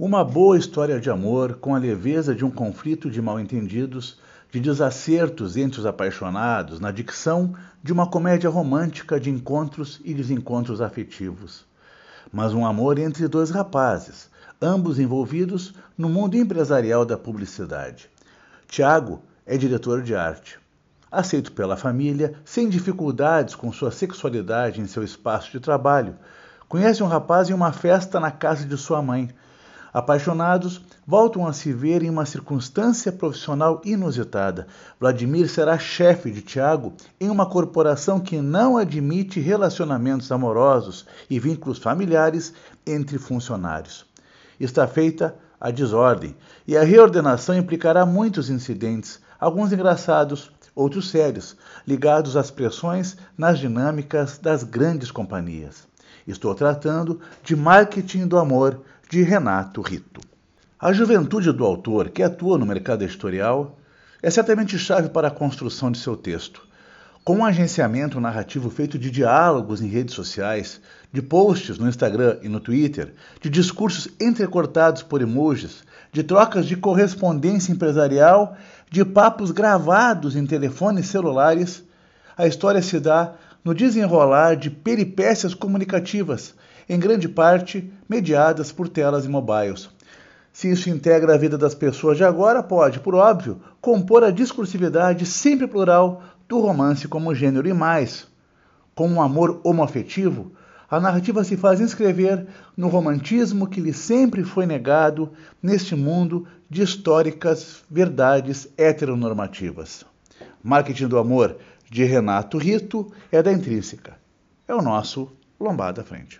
Uma boa história de amor com a leveza de um conflito de mal-entendidos, de desacertos entre os apaixonados, na dicção de uma comédia romântica de encontros e desencontros afetivos. Mas um amor entre dois rapazes, ambos envolvidos no mundo empresarial da publicidade. Tiago é diretor de arte. Aceito pela família, sem dificuldades com sua sexualidade em seu espaço de trabalho, conhece um rapaz em uma festa na casa de sua mãe Apaixonados, voltam a se ver em uma circunstância profissional inusitada. Vladimir será chefe de Tiago em uma corporação que não admite relacionamentos amorosos e vínculos familiares entre funcionários. Está feita a desordem e a reordenação implicará muitos incidentes, alguns engraçados, outros sérios, ligados às pressões nas dinâmicas das grandes companhias. Estou tratando de marketing do amor de Renato Rito. A juventude do autor, que atua no mercado editorial, é certamente chave para a construção de seu texto. Com um agenciamento narrativo feito de diálogos em redes sociais, de posts no Instagram e no Twitter, de discursos entrecortados por emojis, de trocas de correspondência empresarial, de papos gravados em telefones celulares, a história se dá no desenrolar de peripécias comunicativas em grande parte mediadas por telas e mobiles. Se isso integra a vida das pessoas de agora, pode, por óbvio, compor a discursividade sempre plural do romance como gênero e mais. Com um amor homoafetivo, a narrativa se faz inscrever no romantismo que lhe sempre foi negado neste mundo de históricas verdades heteronormativas. Marketing do Amor, de Renato Rito, é da Intrínseca. É o nosso Lombada Frente.